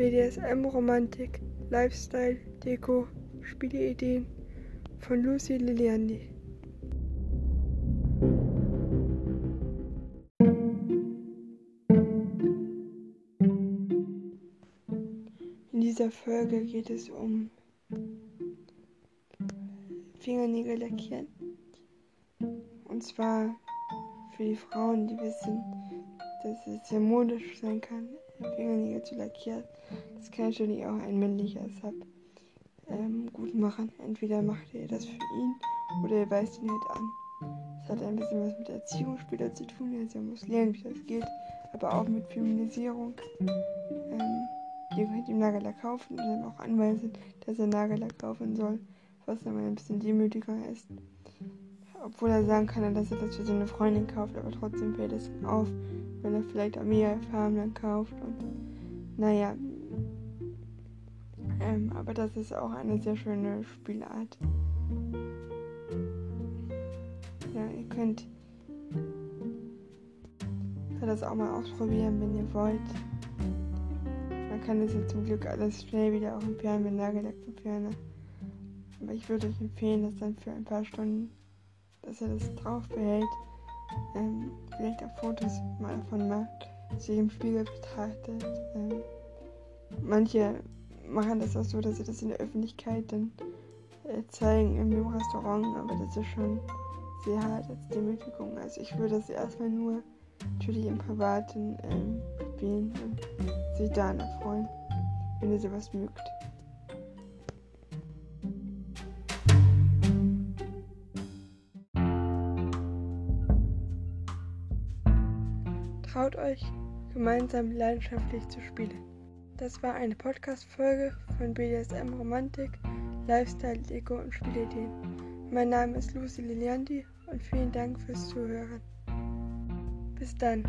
BDSM, Romantik, Lifestyle, Deko, Spieleideen von Lucy Liliandi. In dieser Folge geht es um Fingernägel lackieren. Und zwar für die Frauen, die wissen, dass es sehr modisch sein kann, Fingernägel zu lackieren. Das kann natürlich auch ein männlicher Sub ähm, gut machen. Entweder macht ihr das für ihn oder ihr weist ihn halt an. Das hat ein bisschen was mit Erziehung später zu tun. Also er muss lernen, wie das geht, aber auch mit Feminisierung. Ähm, ihr könnt ihm Nagellack kaufen und dann auch anweisen, dass er Nagellack kaufen soll, was dann mal ein bisschen demütiger ist. Obwohl er sagen kann, dass er das für seine Freundin kauft, aber trotzdem fällt es ihm auf, wenn er vielleicht Armee-Farben dann kauft und naja. Ähm, aber das ist auch eine sehr schöne Spielart. Ja, ihr könnt das auch mal ausprobieren, wenn ihr wollt. Man kann es ja zum Glück alles schnell wieder auch entfernen mit Nagellackentferner. Aber ich würde euch empfehlen, das dann für ein paar Stunden, dass ihr das drauf behält ähm, vielleicht auch Fotos mal davon macht, sich im Spiegel betrachtet. Ähm, manche machen das auch so, dass sie das in der Öffentlichkeit dann äh, zeigen, irgendwie im Restaurant, aber das ist schon sehr hart als Demütigung. Also ich würde das erstmal nur natürlich im Privaten ähm, spielen und sich da erfreuen, wenn ihr sowas mögt. Traut euch, gemeinsam leidenschaftlich zu spielen. Das war eine Podcast-Folge von BDSM Romantik, Lifestyle, Deko und Spielideen. Mein Name ist Lucy Liliandi und vielen Dank fürs Zuhören. Bis dann.